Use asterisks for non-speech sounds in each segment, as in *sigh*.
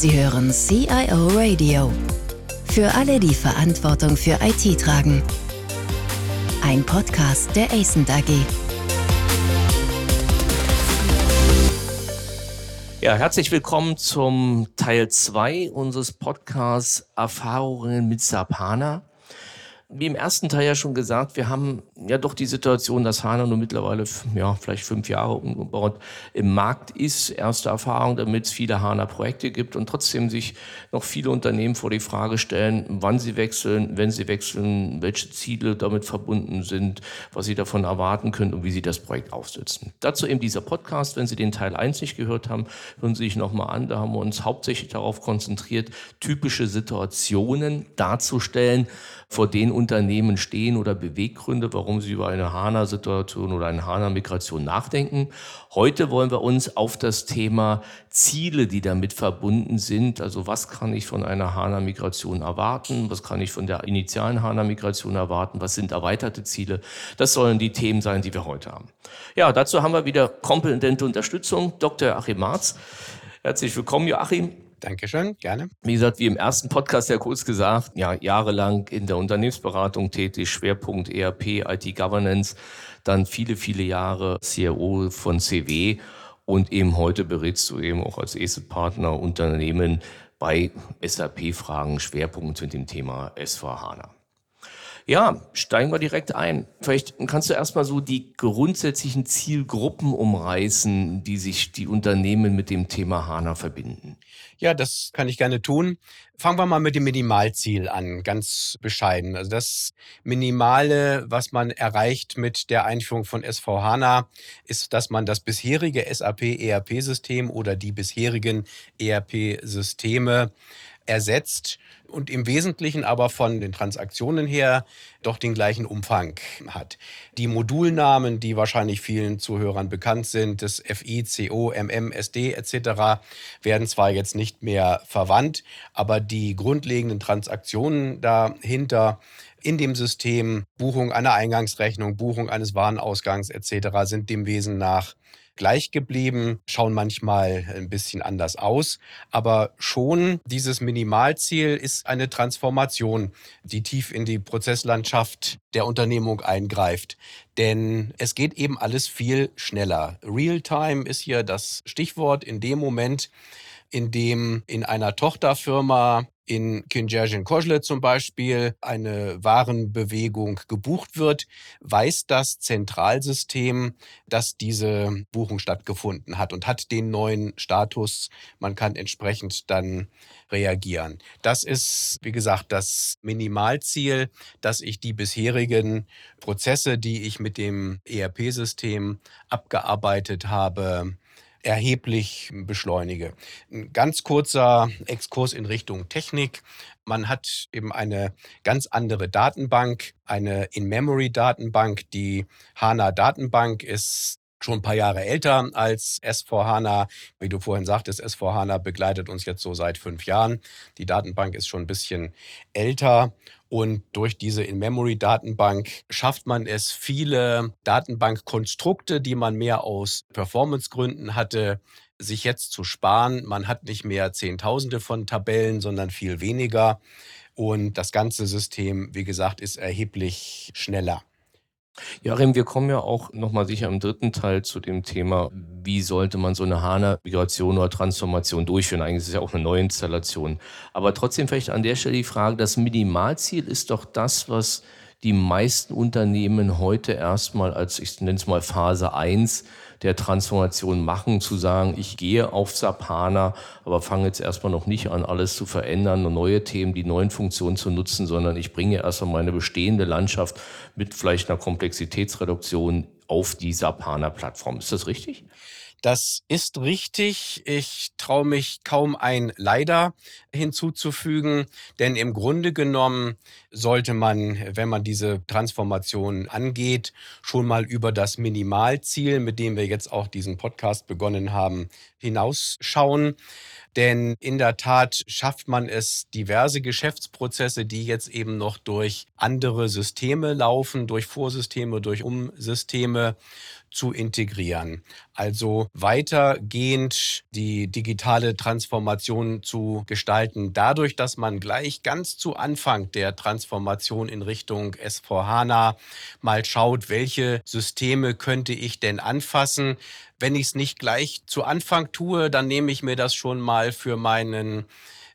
Sie hören CIO Radio. Für alle, die Verantwortung für IT tragen. Ein Podcast der ACENT AG. Ja, herzlich willkommen zum Teil 2 unseres Podcasts Erfahrungen mit Sapana wie im ersten Teil ja schon gesagt, wir haben ja doch die Situation, dass HANA nur mittlerweile, ja, vielleicht fünf Jahre umgebaut im Markt ist. Erste Erfahrung, damit es viele HANA-Projekte gibt und trotzdem sich noch viele Unternehmen vor die Frage stellen, wann sie wechseln, wenn sie wechseln, welche Ziele damit verbunden sind, was sie davon erwarten können und wie sie das Projekt aufsetzen. Dazu eben dieser Podcast. Wenn Sie den Teil 1 nicht gehört haben, hören Sie sich nochmal an. Da haben wir uns hauptsächlich darauf konzentriert, typische Situationen darzustellen, vor denen Unternehmen stehen oder Beweggründe, warum sie über eine HANA-Situation oder eine HANA-Migration nachdenken. Heute wollen wir uns auf das Thema Ziele, die damit verbunden sind, also was kann ich von einer HANA-Migration erwarten, was kann ich von der initialen HANA-Migration erwarten, was sind erweiterte Ziele, das sollen die Themen sein, die wir heute haben. Ja, dazu haben wir wieder kompetente Unterstützung, Dr. Achim Marz. Herzlich willkommen, Joachim. Dankeschön, gerne. Wie gesagt, wie im ersten Podcast ja kurz gesagt, ja, jahrelang in der Unternehmensberatung tätig, Schwerpunkt ERP, IT Governance, dann viele, viele Jahre CRO von CW und eben heute berätst du eben auch als ESE-Partner Unternehmen bei SAP-Fragen, Schwerpunkt mit dem Thema S4HANA. Ja, steigen wir direkt ein. Vielleicht kannst du erstmal so die grundsätzlichen Zielgruppen umreißen, die sich die Unternehmen mit dem Thema HANA verbinden. Ja, das kann ich gerne tun. Fangen wir mal mit dem Minimalziel an, ganz bescheiden. Also das Minimale, was man erreicht mit der Einführung von SV HANA, ist, dass man das bisherige SAP ERP-System oder die bisherigen ERP-Systeme ersetzt und im Wesentlichen aber von den Transaktionen her doch den gleichen Umfang hat. Die Modulnamen, die wahrscheinlich vielen Zuhörern bekannt sind, das FI, CO, MM, SD etc., werden zwar jetzt nicht mehr verwandt, aber die grundlegenden Transaktionen dahinter in dem System, Buchung einer Eingangsrechnung, Buchung eines Warenausgangs etc., sind dem Wesen nach gleich geblieben, schauen manchmal ein bisschen anders aus. Aber schon dieses Minimalziel ist eine Transformation, die tief in die Prozesslandschaft der Unternehmung eingreift. Denn es geht eben alles viel schneller. Realtime ist hier das Stichwort in dem Moment, in dem in einer Tochterfirma in Kinjerjin Kozle zum Beispiel eine Warenbewegung gebucht wird, weiß das Zentralsystem, dass diese Buchung stattgefunden hat und hat den neuen Status. Man kann entsprechend dann reagieren. Das ist, wie gesagt, das Minimalziel, dass ich die bisherigen Prozesse, die ich mit dem ERP-System abgearbeitet habe, erheblich beschleunige. Ein ganz kurzer Exkurs in Richtung Technik. Man hat eben eine ganz andere Datenbank, eine In-Memory-Datenbank. Die HANA-Datenbank ist schon ein paar Jahre älter als S4HANA. Wie du vorhin sagtest, S4HANA begleitet uns jetzt so seit fünf Jahren. Die Datenbank ist schon ein bisschen älter und durch diese In-Memory-Datenbank schafft man es, viele Datenbankkonstrukte, die man mehr aus Performance-Gründen hatte, sich jetzt zu sparen. Man hat nicht mehr Zehntausende von Tabellen, sondern viel weniger. Und das ganze System, wie gesagt, ist erheblich schneller. Joachim, wir kommen ja auch nochmal sicher im dritten Teil zu dem Thema, wie sollte man so eine HANA-Migration oder Transformation durchführen. Eigentlich ist es ja auch eine Neuinstallation. Aber trotzdem vielleicht an der Stelle die Frage, das Minimalziel ist doch das, was die meisten Unternehmen heute erstmal als, ich nenne es mal Phase 1 der Transformation machen, zu sagen, ich gehe auf SAP HANA, aber fange jetzt erstmal noch nicht an, alles zu verändern und neue Themen, die neuen Funktionen zu nutzen, sondern ich bringe erstmal meine bestehende Landschaft mit vielleicht einer Komplexitätsreduktion auf die SAP HANA Plattform. Ist das richtig? Das ist richtig. Ich traue mich kaum ein Leider hinzuzufügen, denn im Grunde genommen sollte man, wenn man diese Transformation angeht, schon mal über das Minimalziel, mit dem wir jetzt auch diesen Podcast begonnen haben, hinausschauen. Denn in der Tat schafft man es, diverse Geschäftsprozesse, die jetzt eben noch durch andere Systeme laufen, durch Vorsysteme, durch Umsysteme, zu integrieren. Also weitergehend die digitale Transformation zu gestalten, dadurch, dass man gleich ganz zu Anfang der Transformation in Richtung S4HANA mal schaut, welche Systeme könnte ich denn anfassen. Wenn ich es nicht gleich zu Anfang tue, dann nehme ich mir das schon mal für meinen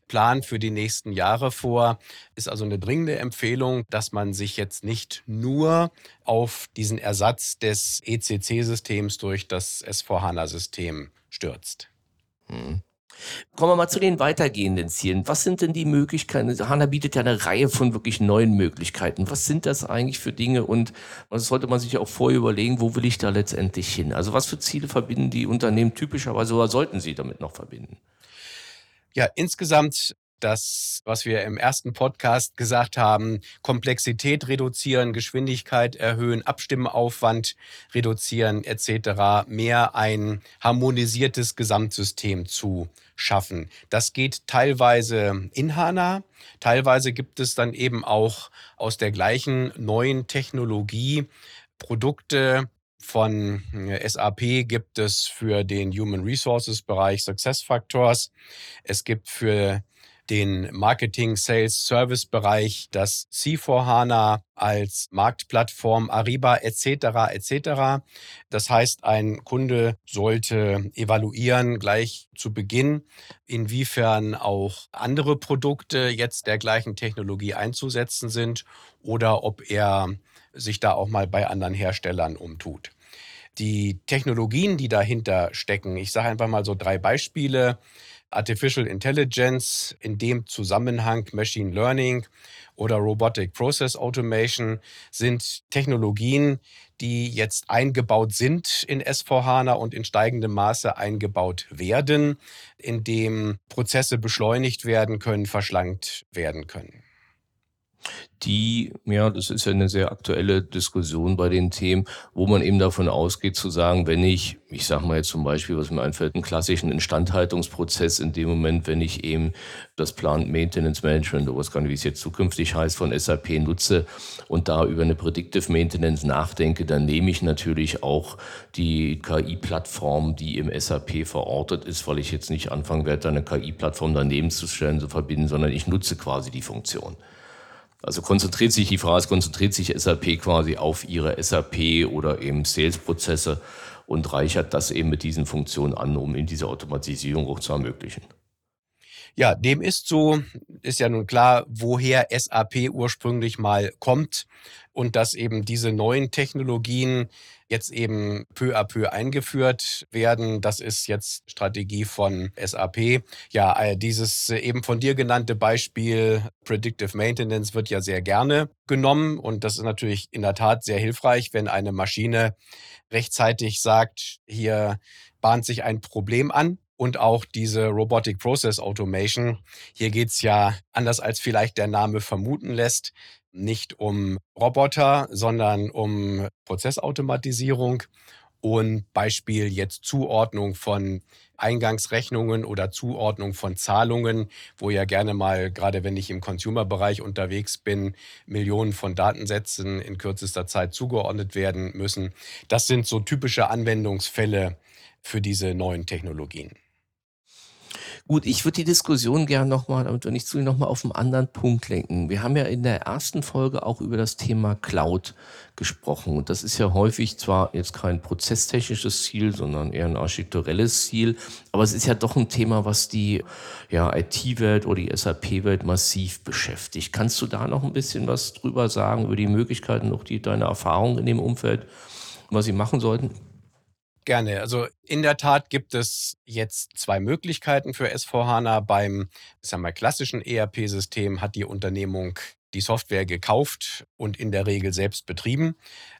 Plan für die nächsten Jahre vor. Ist also eine dringende Empfehlung, dass man sich jetzt nicht nur auf diesen Ersatz des ECC-Systems durch das S4HANA-System stürzt. Hm. Kommen wir mal zu den weitergehenden Zielen. Was sind denn die Möglichkeiten? HANA bietet ja eine Reihe von wirklich neuen Möglichkeiten. Was sind das eigentlich für Dinge und was sollte man sich auch vorher überlegen, wo will ich da letztendlich hin? Also was für Ziele verbinden die Unternehmen typischerweise oder sollten sie damit noch verbinden? Ja, insgesamt das, was wir im ersten Podcast gesagt haben, Komplexität reduzieren, Geschwindigkeit erhöhen, Abstimmaufwand reduzieren etc., mehr ein harmonisiertes Gesamtsystem zu schaffen. Das geht teilweise in HANA, teilweise gibt es dann eben auch aus der gleichen neuen Technologie Produkte, von äh, SAP gibt es für den Human Resources Bereich Success Factors. Es gibt für den Marketing, Sales, Service Bereich das C4HANA als Marktplattform Ariba etc. etc. Das heißt, ein Kunde sollte evaluieren gleich zu Beginn, inwiefern auch andere Produkte jetzt der gleichen Technologie einzusetzen sind oder ob er sich da auch mal bei anderen Herstellern umtut die Technologien, die dahinter stecken, ich sage einfach mal so drei Beispiele. Artificial Intelligence, in dem Zusammenhang Machine Learning oder Robotic Process Automation sind Technologien, die jetzt eingebaut sind in S4HANA und in steigendem Maße eingebaut werden, in dem Prozesse beschleunigt werden können, verschlankt werden können die, ja, das ist ja eine sehr aktuelle Diskussion bei den Themen, wo man eben davon ausgeht zu sagen, wenn ich, ich sage mal jetzt zum Beispiel, was mir einfällt, einen klassischen Instandhaltungsprozess in dem Moment, wenn ich eben das Plant Maintenance Management oder was kann, wie es jetzt zukünftig heißt, von SAP nutze und da über eine Predictive Maintenance nachdenke, dann nehme ich natürlich auch die KI-Plattform, die im SAP verortet ist, weil ich jetzt nicht anfangen werde, eine KI-Plattform daneben zu stellen, zu verbinden, sondern ich nutze quasi die Funktion. Also konzentriert sich die Frage, konzentriert sich SAP quasi auf ihre SAP oder eben Sales-Prozesse und reichert das eben mit diesen Funktionen an, um in diese Automatisierung auch zu ermöglichen. Ja, dem ist so, ist ja nun klar, woher SAP ursprünglich mal kommt und dass eben diese neuen Technologien jetzt eben peu à peu eingeführt werden. Das ist jetzt Strategie von SAP. Ja, äh, dieses äh, eben von dir genannte Beispiel Predictive Maintenance wird ja sehr gerne genommen und das ist natürlich in der Tat sehr hilfreich, wenn eine Maschine rechtzeitig sagt, hier bahnt sich ein Problem an und auch diese Robotic Process Automation. Hier geht's ja, anders als vielleicht der Name vermuten lässt, nicht um Roboter, sondern um Prozessautomatisierung und Beispiel jetzt Zuordnung von Eingangsrechnungen oder Zuordnung von Zahlungen, wo ja gerne mal, gerade wenn ich im Consumer-Bereich unterwegs bin, Millionen von Datensätzen in kürzester Zeit zugeordnet werden müssen. Das sind so typische Anwendungsfälle für diese neuen Technologien. Gut, ich würde die Diskussion gerne nochmal, damit wir nicht zu nochmal auf einen anderen Punkt lenken. Wir haben ja in der ersten Folge auch über das Thema Cloud gesprochen. Und das ist ja häufig zwar jetzt kein prozesstechnisches Ziel, sondern eher ein architekturelles Ziel. Aber es ist ja doch ein Thema, was die ja, IT-Welt oder die SAP-Welt massiv beschäftigt. Kannst du da noch ein bisschen was drüber sagen, über die Möglichkeiten, auch die, deine Erfahrungen in dem Umfeld, was sie machen sollten? Gerne. Also in der Tat gibt es jetzt zwei Möglichkeiten für S4HANA. Beim sagen wir, klassischen ERP-System hat die Unternehmung die Software gekauft und in der Regel selbst betrieben.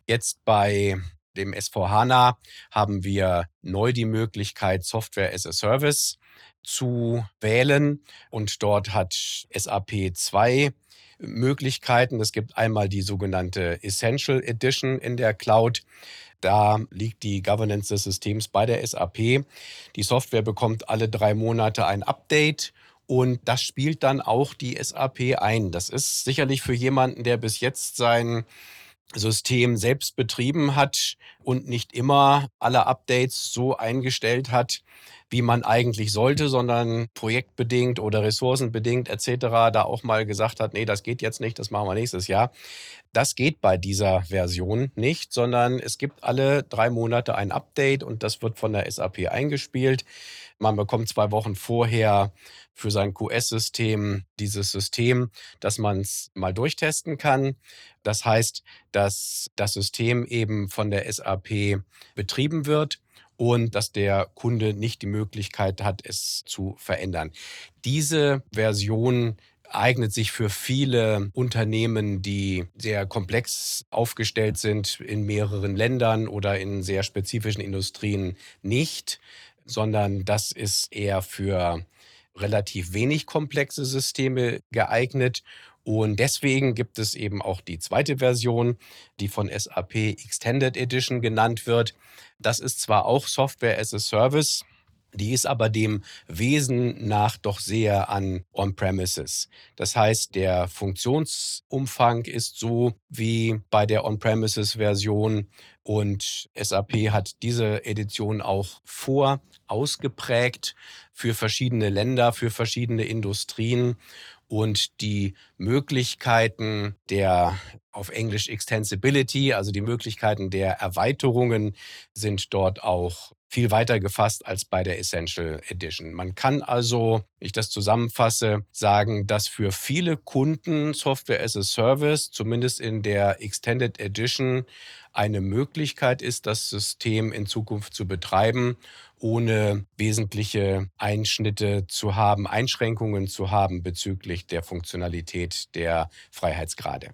Jetzt bei dem S4HANA haben wir neu die Möglichkeit, Software as a Service zu wählen. Und dort hat SAP zwei Möglichkeiten. Es gibt einmal die sogenannte Essential Edition in der Cloud. Da liegt die Governance des Systems bei der SAP. Die Software bekommt alle drei Monate ein Update. Und das spielt dann auch die SAP ein. Das ist sicherlich für jemanden, der bis jetzt sein System selbst betrieben hat und nicht immer alle Updates so eingestellt hat, wie man eigentlich sollte, sondern projektbedingt oder ressourcenbedingt etc. da auch mal gesagt hat, nee, das geht jetzt nicht, das machen wir nächstes Jahr. Das geht bei dieser Version nicht, sondern es gibt alle drei Monate ein Update und das wird von der SAP eingespielt. Man bekommt zwei Wochen vorher für sein QS-System dieses System, dass man es mal durchtesten kann. Das heißt, dass das System eben von der SAP betrieben wird und dass der Kunde nicht die Möglichkeit hat, es zu verändern. Diese Version eignet sich für viele Unternehmen, die sehr komplex aufgestellt sind in mehreren Ländern oder in sehr spezifischen Industrien nicht, sondern das ist eher für relativ wenig komplexe Systeme geeignet. Und deswegen gibt es eben auch die zweite Version, die von SAP Extended Edition genannt wird. Das ist zwar auch Software as a Service, die ist aber dem Wesen nach doch sehr an On-Premises. Das heißt, der Funktionsumfang ist so wie bei der On-Premises-Version und SAP hat diese Edition auch vor ausgeprägt für verschiedene Länder, für verschiedene Industrien und die Möglichkeiten der auf Englisch Extensibility, also die Möglichkeiten der Erweiterungen sind dort auch viel weiter gefasst als bei der Essential Edition. Man kann also, ich das zusammenfasse, sagen, dass für viele Kunden Software as a Service, zumindest in der Extended Edition, eine Möglichkeit ist, das System in Zukunft zu betreiben, ohne wesentliche Einschnitte zu haben, Einschränkungen zu haben bezüglich der Funktionalität der Freiheitsgrade.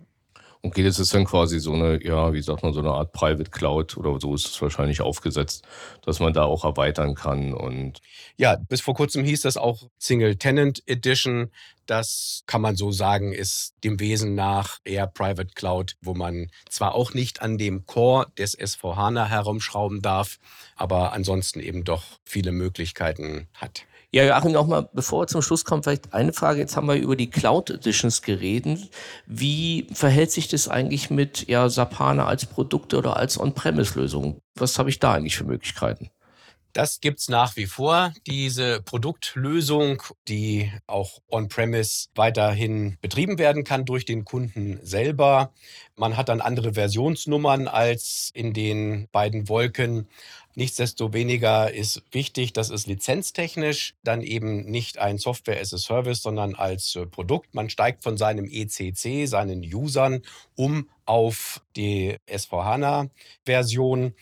Okay, das ist dann quasi so eine, ja, wie sagt man, so eine Art Private Cloud oder so ist es wahrscheinlich aufgesetzt, dass man da auch erweitern kann und. Ja, bis vor kurzem hieß das auch Single Tenant Edition. Das kann man so sagen, ist dem Wesen nach eher Private Cloud, wo man zwar auch nicht an dem Core des S4HANA herumschrauben darf, aber ansonsten eben doch viele Möglichkeiten hat. Ja, Joachim, nochmal, bevor wir zum Schluss kommen, vielleicht eine Frage. Jetzt haben wir über die Cloud Editions geredet. Wie verhält sich das eigentlich mit ja, Sapana als Produkte oder als On-Premise-Lösung? Was habe ich da eigentlich für Möglichkeiten? Das gibt's nach wie vor, diese Produktlösung, die auch on-premise weiterhin betrieben werden kann durch den Kunden selber. Man hat dann andere Versionsnummern als in den beiden Wolken. Nichtsdestoweniger ist wichtig, dass es lizenztechnisch dann eben nicht ein Software as a Service, sondern als äh, Produkt. Man steigt von seinem ECC, seinen Usern, um auf die S4HANA-Version.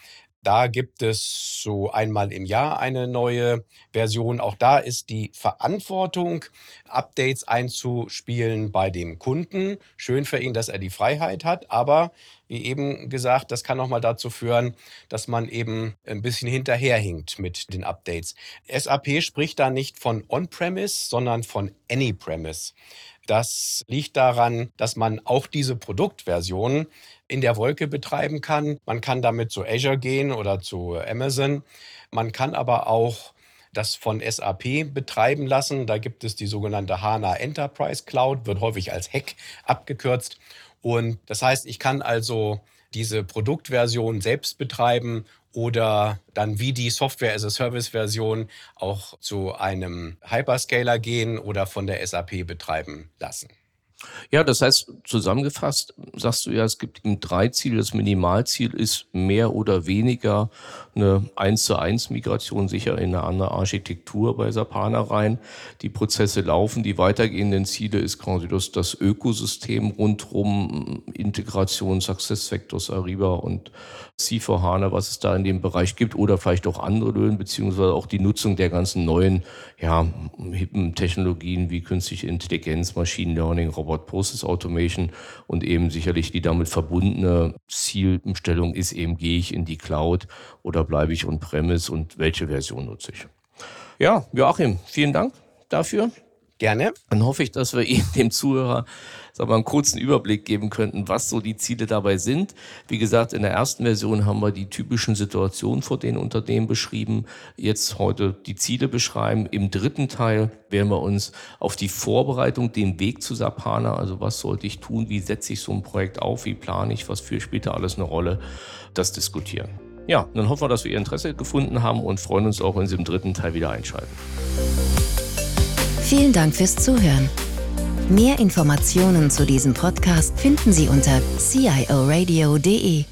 Da gibt es so einmal im Jahr eine neue Version. Auch da ist die Verantwortung, Updates einzuspielen bei dem Kunden. Schön für ihn, dass er die Freiheit hat, aber wie eben gesagt, das kann auch mal dazu führen, dass man eben ein bisschen hinterherhinkt mit den Updates. SAP spricht da nicht von On-Premise, sondern von Any-Premise. Das liegt daran, dass man auch diese Produktversion in der Wolke betreiben kann. Man kann damit zu Azure gehen oder zu Amazon. Man kann aber auch das von SAP betreiben lassen. Da gibt es die sogenannte HANA Enterprise Cloud, wird häufig als Hack abgekürzt. Und das heißt, ich kann also diese Produktversion selbst betreiben oder dann wie die Software as a Service Version auch zu einem Hyperscaler gehen oder von der SAP betreiben lassen. Ja, das heißt, zusammengefasst sagst du ja, es gibt eben drei Ziele. Das Minimalziel ist mehr oder weniger eine 1 zu 1 Migration sicher in eine andere Architektur bei Sapana rein. Die Prozesse laufen. Die weitergehenden Ziele ist quasi das, das Ökosystem rundrum, Integration, SuccessFactors, Ariba und C4HANA, was es da in dem Bereich gibt oder vielleicht auch andere Löhne, beziehungsweise auch die Nutzung der ganzen neuen, ja, hippen Technologien wie künstliche Intelligenz, Machine Learning, Robot Process Automation und eben sicherlich die damit verbundene Zielstellung ist eben, gehe ich in die Cloud oder bleibe ich on-premise und welche Version nutze ich? Ja, Joachim, vielen Dank dafür. Gerne. Dann hoffe ich, dass wir *laughs* Ihnen, dem Zuhörer, sagen wir, einen kurzen Überblick geben könnten, was so die Ziele dabei sind. Wie gesagt, in der ersten Version haben wir die typischen Situationen vor den Unternehmen beschrieben. Jetzt heute die Ziele beschreiben. Im dritten Teil werden wir uns auf die Vorbereitung, den Weg zu Sapana, also was sollte ich tun, wie setze ich so ein Projekt auf, wie plane ich, was für später alles eine Rolle, das diskutieren. Ja, dann hoffen wir, dass wir Ihr Interesse gefunden haben und freuen uns auch, wenn Sie im dritten Teil wieder einschalten. Vielen Dank fürs Zuhören. Mehr Informationen zu diesem Podcast finden Sie unter cioradio.de.